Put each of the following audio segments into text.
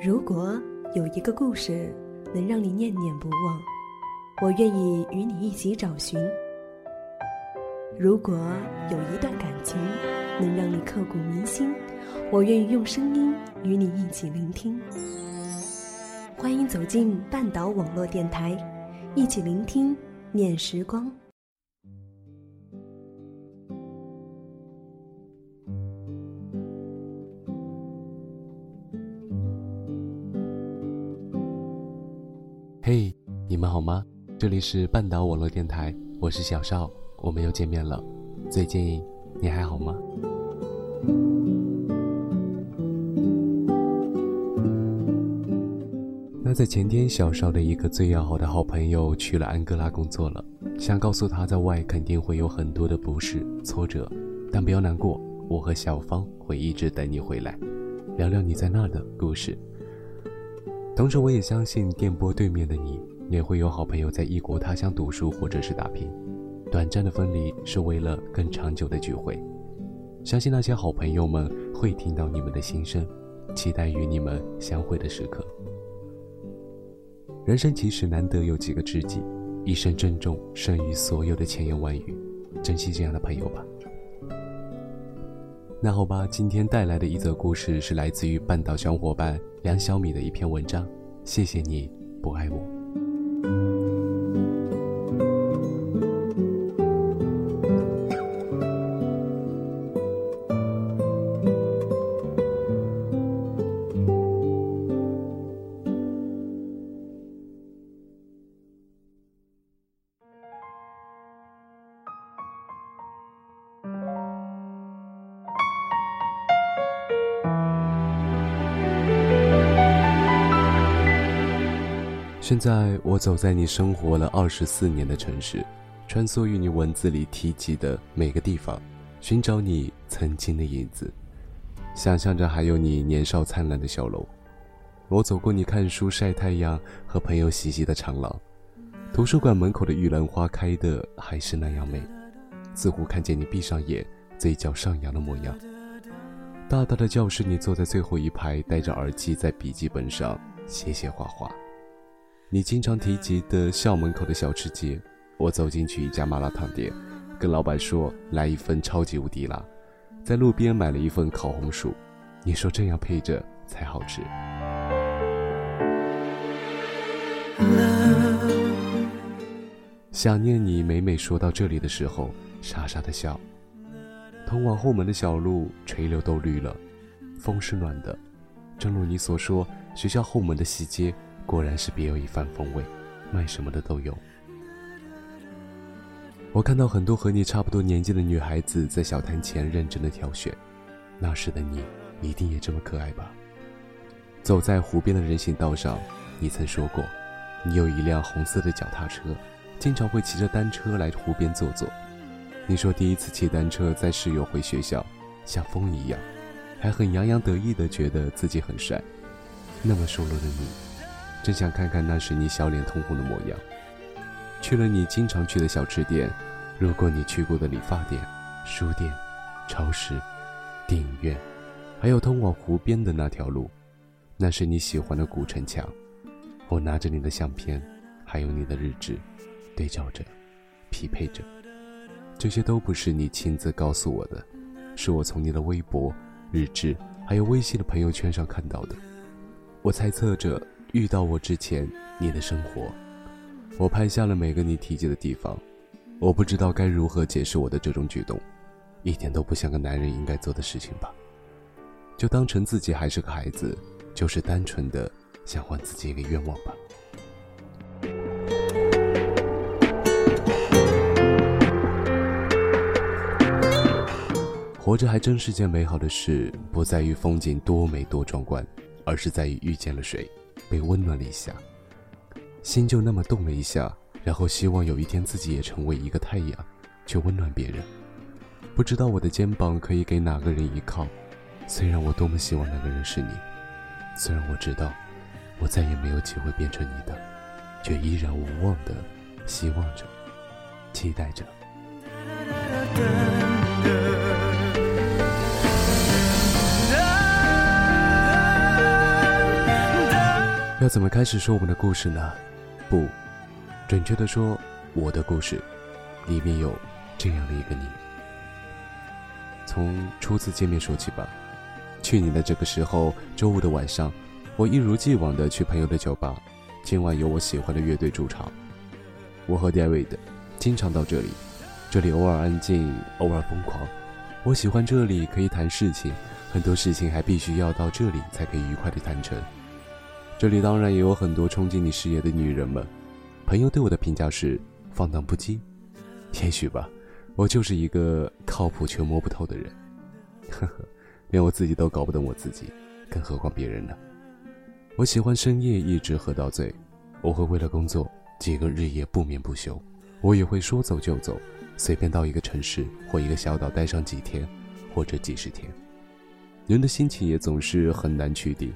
如果有一个故事能让你念念不忘，我愿意与你一起找寻；如果有一段感情能让你刻骨铭心，我愿意用声音与你一起聆听。欢迎走进半岛网络电台，一起聆听念时光。这里是半岛网络电台，我是小邵，我们又见面了。最近你还好吗？那在前天，小邵的一个最要好的好朋友去了安哥拉工作了，想告诉他在外肯定会有很多的不适、挫折，但不要难过，我和小芳会一直等你回来，聊聊你在那儿的故事。同时，我也相信电波对面的你也会有好朋友在异国他乡读书或者是打拼。短暂的分离是为了更长久的聚会。相信那些好朋友们会听到你们的心声，期待与你们相会的时刻。人生其实难得有几个知己，一生珍重胜于所有的千言万语，珍惜这样的朋友吧。那好吧，今天带来的一则故事是来自于半岛小伙伴梁小米的一篇文章。谢谢你不爱我。thank you 现在我走在你生活了二十四年的城市，穿梭于你文字里提及的每个地方，寻找你曾经的影子，想象着还有你年少灿烂的笑容。我走过你看书、晒太阳和朋友嬉戏的长廊，图书馆门口的玉兰花开的还是那样美，似乎看见你闭上眼，嘴角上扬的模样。大大的教室，你坐在最后一排，戴着耳机在笔记本上写写画画。你经常提及的校门口的小吃街，我走进去一家麻辣烫店，跟老板说来一份超级无敌辣，在路边买了一份烤红薯，你说这样配着才好吃。想念你，每每说到这里的时候，傻傻的笑。通往后门的小路垂柳都绿了，风是暖的，正如你所说，学校后门的西街。果然是别有一番风味，卖什么的都有。我看到很多和你差不多年纪的女孩子在小摊前认真的挑选，那时的你一定也这么可爱吧？走在湖边的人行道上，你曾说过，你有一辆红色的脚踏车，经常会骑着单车来湖边坐坐。你说第一次骑单车在室友回学校，像风一样，还很洋洋得意的觉得自己很帅。那么瘦弱的你。真想看看那时你笑脸通红的模样。去了你经常去的小吃店，路过你去过的理发店、书店、超市、电影院，还有通往湖边的那条路，那是你喜欢的古城墙。我拿着你的相片，还有你的日志，对照着，匹配着。这些都不是你亲自告诉我的，是我从你的微博、日志还有微信的朋友圈上看到的。我猜测着。遇到我之前，你的生活，我拍下了每个你提及的地方。我不知道该如何解释我的这种举动，一点都不像个男人应该做的事情吧？就当成自己还是个孩子，就是单纯的想还自己一个愿望吧。活着还真是件美好的事，不在于风景多美多壮观，而是在于遇见了谁。被温暖了一下，心就那么动了一下，然后希望有一天自己也成为一个太阳，去温暖别人。不知道我的肩膀可以给哪个人依靠，虽然我多么希望那个人是你，虽然我知道我再也没有机会变成你的，却依然无望的希望着，期待着。要怎么开始说我们的故事呢？不，准确的说，我的故事里面有这样的一个你。从初次见面说起吧。去年的这个时候，周五的晚上，我一如既往的去朋友的酒吧。今晚有我喜欢的乐队驻场，我和 David 经常到这里。这里偶尔安静，偶尔疯狂。我喜欢这里，可以谈事情，很多事情还必须要到这里才可以愉快的谈成。这里当然也有很多憧憬你事业的女人们。朋友对我的评价是放荡不羁，也许吧，我就是一个靠谱却摸不透的人。呵呵，连我自己都搞不懂我自己，更何况别人呢？我喜欢深夜一直喝到醉，我会为了工作几个日夜不眠不休，我也会说走就走。随便到一个城市或一个小岛待上几天，或者几十天，人的心情也总是很难确定。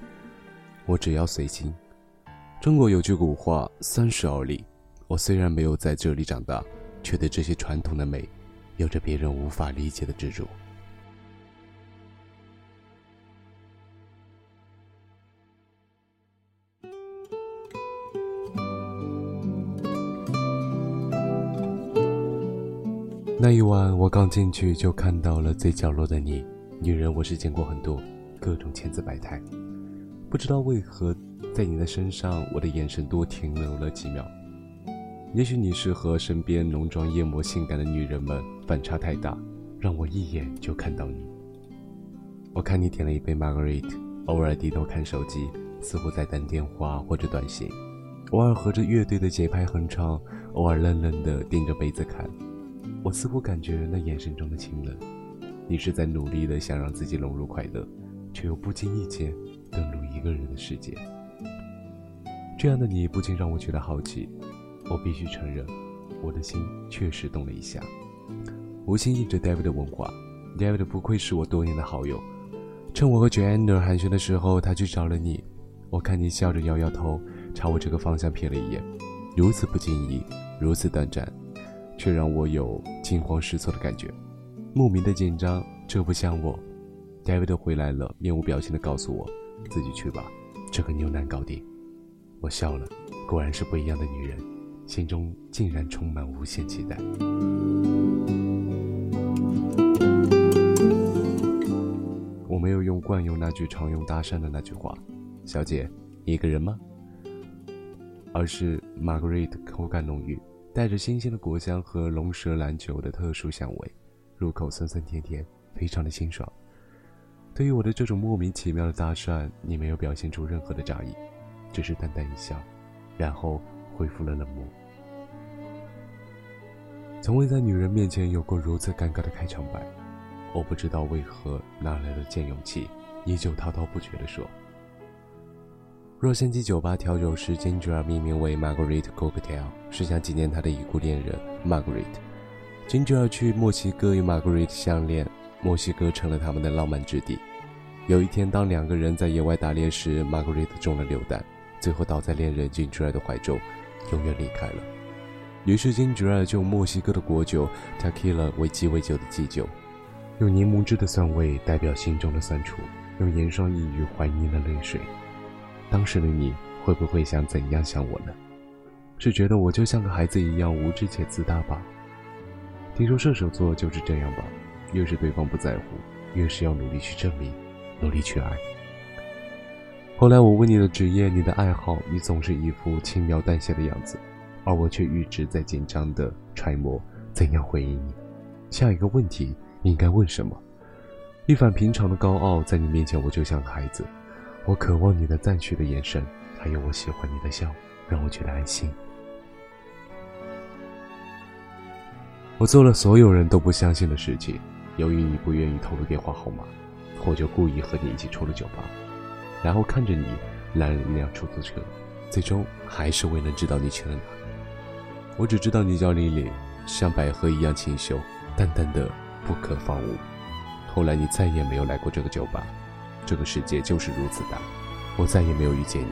我只要随心。中国有句古话“三十而立”，我虽然没有在这里长大，却对这些传统的美，有着别人无法理解的执着。那一晚，我刚进去就看到了最角落的你。女人，我是见过很多，各种千姿百态。不知道为何，在你的身上，我的眼神多停留了几秒。也许你是和身边浓妆艳抹、性感的女人们反差太大，让我一眼就看到你。我看你点了一杯 Margaret，偶尔低头看手机，似乎在等电话或者短信；偶尔和着乐队的节拍哼唱，偶尔愣愣地盯着杯子看。我似乎感觉那眼神中的清冷，你是在努力的想让自己融入快乐，却又不经意间登陆一个人的世界。这样的你不禁让我觉得好奇。我必须承认，我的心确实动了一下。无心应着 David 的问话，David 不愧是我多年的好友。趁我和 Joanna 寒暄的时候，他去找了你。我看你笑着摇摇头，朝我这个方向瞥了一眼，如此不经意，如此短暂。却让我有惊慌失措的感觉，莫名的紧张。这不像我。David 回来了，面无表情的告诉我：“自己去吧，这个牛难搞定。”我笑了，果然是不一样的女人，心中竟然充满无限期待。我没有用惯用那句常用搭讪的那句话：“小姐，一个人吗？”而是 Margaret 口感浓郁。带着新鲜的果香和龙舌兰酒的特殊香味，入口酸酸甜甜，非常的清爽。对于我的这种莫名其妙的搭讪，你没有表现出任何的诧异，只是淡淡一笑，然后恢复了冷漠。从未在女人面前有过如此尴尬的开场白，我不知道为何哪来的贱勇气，依旧滔滔不绝地说。洛杉矶酒吧调酒师 Ginger 命名为 Margaret Cocktail，是想纪念他的已故恋人 Margaret。Ginger 去墨西哥与 Margaret 相恋，墨西哥成了他们的浪漫之地。有一天，当两个人在野外打猎时，Margaret 中了榴弹，最后倒在恋人 Ginger 的怀中，永远离开了。于是 Ginger 就用墨西哥的果酒 Tequila 为鸡尾酒的基酒，用柠檬汁的酸味代表心中的酸楚，用盐霜抑郁怀念的泪水。当时的你会不会想怎样想我呢？是觉得我就像个孩子一样无知且自大吧？听说射手座就是这样吧？越是对方不在乎，越是要努力去证明，努力去爱。后来我问你的职业、你的爱好，你总是一副轻描淡写的样子，而我却一直在紧张的揣摩怎样回应你。下一个问题应该问什么？一反平常的高傲，在你面前我就像个孩子。我渴望你的赞许的眼神，还有我喜欢你的笑，让我觉得安心。我做了所有人都不相信的事情。由于你不愿意透露电话号码，我就故意和你一起出了酒吧，然后看着你拦了一辆出租车，最终还是未能知道你去了哪。我只知道你叫丽丽，像百合一样清秀，淡淡的不可方物。后来你再也没有来过这个酒吧。这个世界就是如此大，我再也没有遇见你。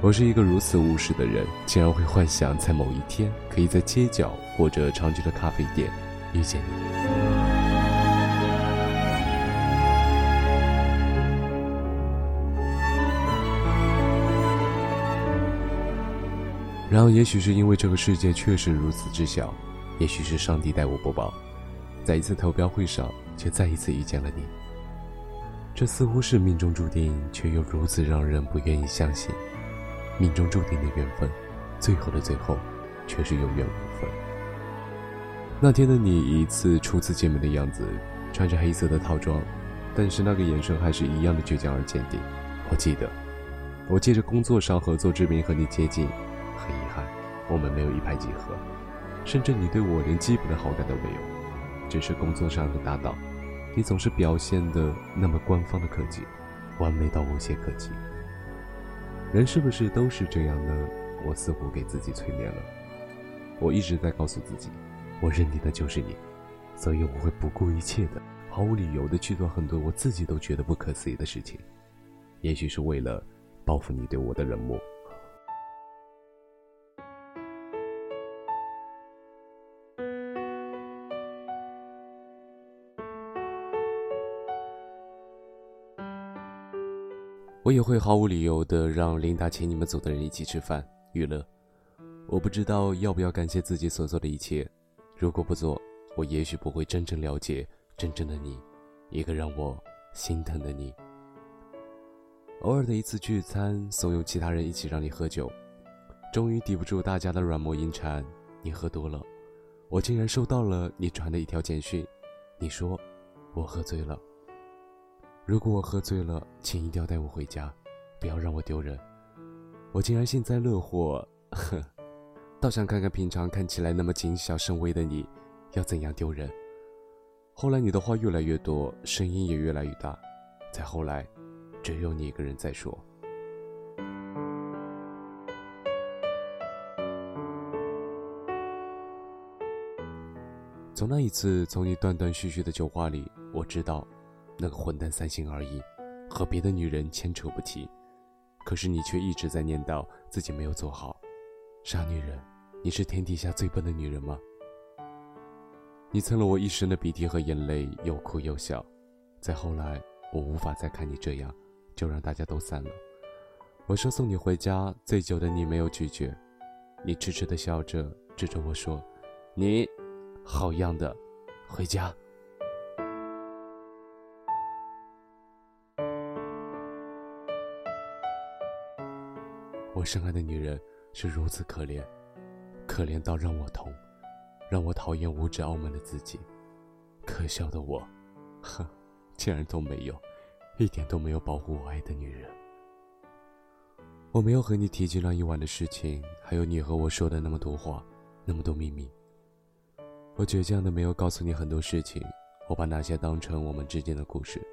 我是一个如此务实的人，竟然会幻想在某一天可以在街角或者常去的咖啡店遇见你。然后，也许是因为这个世界确实如此之小，也许是上帝待我不薄，在一次投标会上，却再一次遇见了你。这似乎是命中注定，却又如此让人不愿意相信。命中注定的缘分，最后的最后，却是有缘无分。那天的你，一次初次见面的样子，穿着黑色的套装，但是那个眼神还是一样的倔强而坚定。我记得，我借着工作上合作之名和你接近。我们没有一拍即合，甚至你对我连基本的好感都没有，只是工作上的搭档，你总是表现的那么官方的客气，完美到无懈可击。人是不是都是这样呢？我似乎给自己催眠了，我一直在告诉自己，我认定的就是你，所以我会不顾一切的、毫无理由的去做很多我自己都觉得不可思议的事情，也许是为了报复你对我的冷漠。我也会毫无理由的让琳达请你们组的人一起吃饭娱乐。我不知道要不要感谢自己所做的一切，如果不做，我也许不会真正了解真正的你，一个让我心疼的你。偶尔的一次聚餐，怂恿其他人一起让你喝酒，终于抵不住大家的软磨硬缠，你喝多了，我竟然收到了你传的一条简讯，你说我喝醉了。如果我喝醉了，请一定要带我回家，不要让我丢人。我竟然幸灾乐祸，呵，倒想看看平常看起来那么谨小慎微的你，要怎样丢人。后来你的话越来越多，声音也越来越大，再后来，只有你一个人在说。从那一次，从你断断续续的酒话里，我知道。那个混蛋三心二意，和别的女人牵扯不齐，可是你却一直在念叨自己没有做好。傻女人，你是天底下最笨的女人吗？你蹭了我一身的鼻涕和眼泪，又哭又笑。再后来，我无法再看你这样，就让大家都散了。我说送你回家，醉酒的你没有拒绝，你痴痴的笑着，指着我说：“你，好样的，回家。”深爱的女人是如此可怜，可怜到让我痛，让我讨厌无知傲慢的自己。可笑的我，哼，竟然都没有，一点都没有保护我爱的女人。我没有和你提及那一晚的事情，还有你和我说的那么多话，那么多秘密。我倔强的没有告诉你很多事情，我把那些当成我们之间的故事。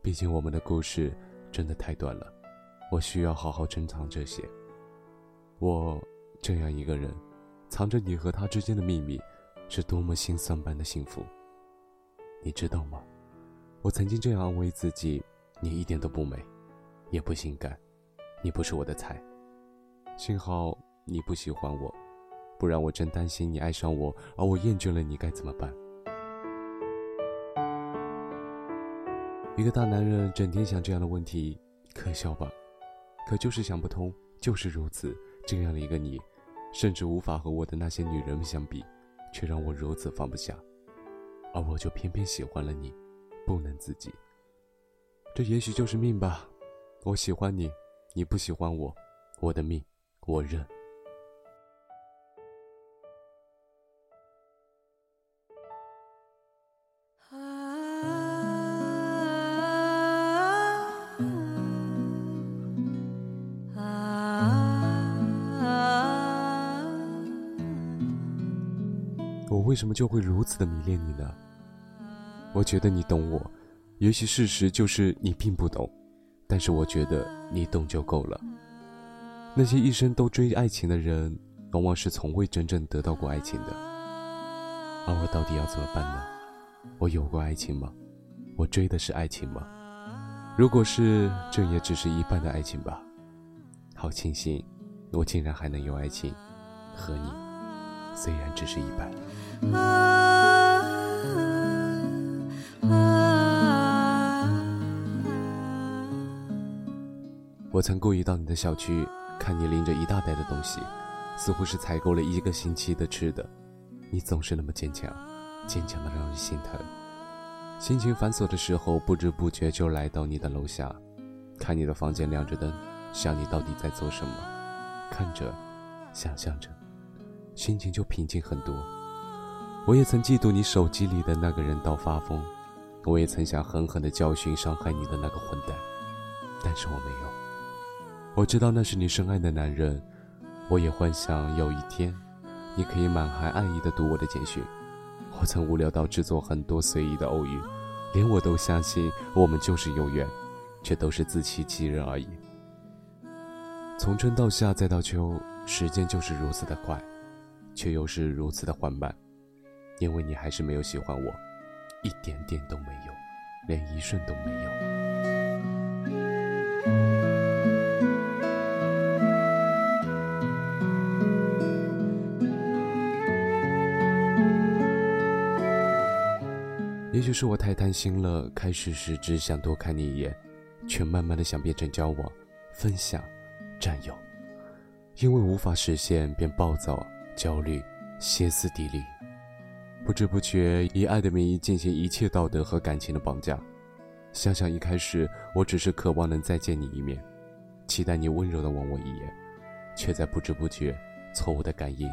毕竟我们的故事真的太短了。我需要好好珍藏这些。我这样一个人，藏着你和他之间的秘密，是多么心酸般的幸福。你知道吗？我曾经这样安慰自己：你一点都不美，也不性感，你不是我的菜。幸好你不喜欢我，不然我真担心你爱上我，而我厌倦了你该怎么办？一个大男人整天想这样的问题，可笑吧？可就是想不通，就是如此。这样的一个你，甚至无法和我的那些女人们相比，却让我如此放不下，而我就偏偏喜欢了你，不能自己。这也许就是命吧。我喜欢你，你不喜欢我，我的命，我认。为什么就会如此的迷恋你呢？我觉得你懂我，也许事实就是你并不懂，但是我觉得你懂就够了。那些一生都追爱情的人，往往是从未真正得到过爱情的。而我到底要怎么办呢？我有过爱情吗？我追的是爱情吗？如果是，这也只是一半的爱情吧。好庆幸，我竟然还能有爱情，和你，虽然只是一半。我曾故意到你的小区，看你拎着一大袋的东西，似乎是采购了一个星期的吃的。你总是那么坚强，坚强的让人心疼。心情繁琐的时候，不知不觉就来到你的楼下，看你的房间亮着灯，想你到底在做什么，看着，想象着，心情就平静很多。我也曾嫉妒你手机里的那个人到发疯，我也曾想狠狠地教训伤害你的那个混蛋，但是我没有。我知道那是你深爱的男人，我也幻想有一天。你可以满含爱意的读我的简讯。我曾无聊到制作很多随意的偶遇，连我都相信我们就是有缘，却都是自欺欺人而已。从春到夏再到秋，时间就是如此的快，却又是如此的缓慢，因为你还是没有喜欢我，一点点都没有，连一瞬都没有。也许是我太贪心了，开始时只想多看你一眼，却慢慢的想变成交往、分享、占有，因为无法实现，便暴躁、焦虑、歇斯底里，不知不觉以爱的名义进行一切道德和感情的绑架。想想一开始，我只是渴望能再见你一面，期待你温柔的望我一眼，却在不知不觉错误的感应，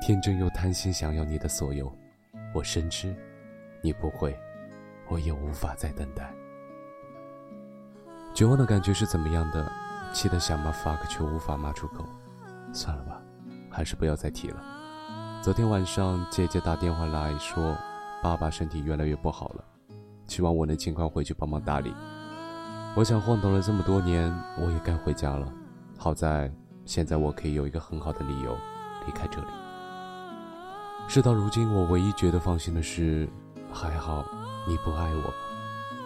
天真又贪心想要你的所有，我深知。你不会，我也无法再等待。绝望的感觉是怎么样的？气得想骂 fuck，却无法骂出口。算了吧，还是不要再提了。昨天晚上，姐姐打电话来说，爸爸身体越来越不好了，希望我能尽快回去帮忙打理。我想晃荡了这么多年，我也该回家了。好在现在我可以有一个很好的理由离开这里。事到如今，我唯一觉得放心的是。还好，你不爱我。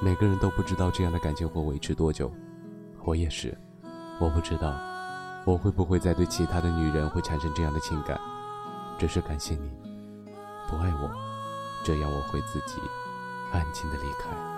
每个人都不知道这样的感情会维持多久，我也是。我不知道，我会不会再对其他的女人会产生这样的情感。只是感谢你，不爱我，这样我会自己安静的离开。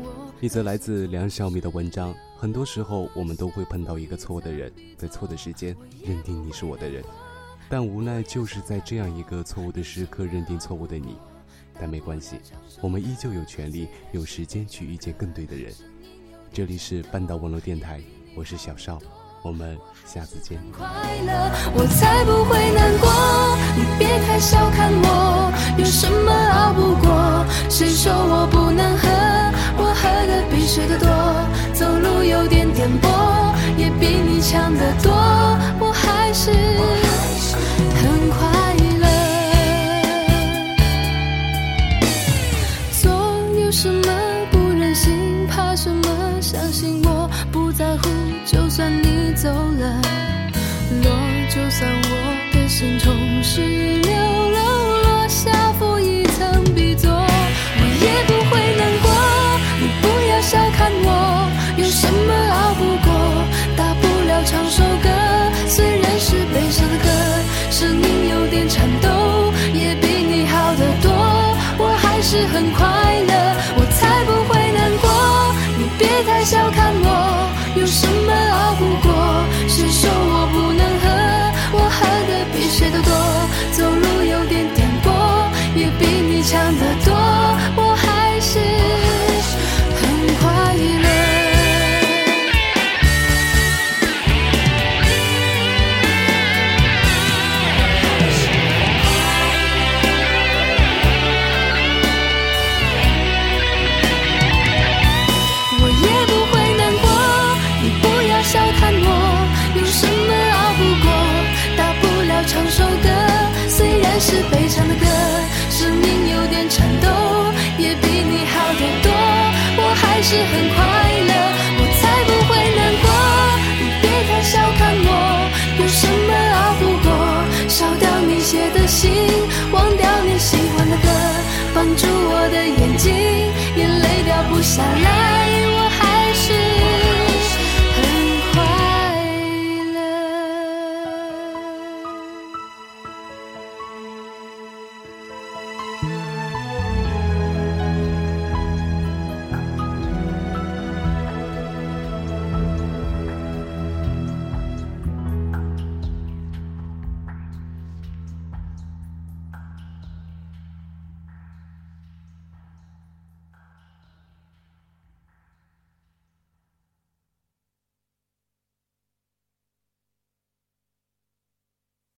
一则来自梁小米的文章。很多时候，我们都会碰到一个错的人，在错的时间认定你是我的人，但无奈就是在这样一个错误的时刻认定错误的你。但没关系，我们依旧有权利、有时间去遇见更对的人。这里是半岛网络电台，我是小邵，我们下次见。快乐，我才不会难过。你别太小看我，有什么熬不过？谁说我不能喝？我喝的多。走路有点颠簸，也比你强得多，我还是很快乐。做有什么不忍心，怕什么？相信我不在乎，就算你走了，落就算我。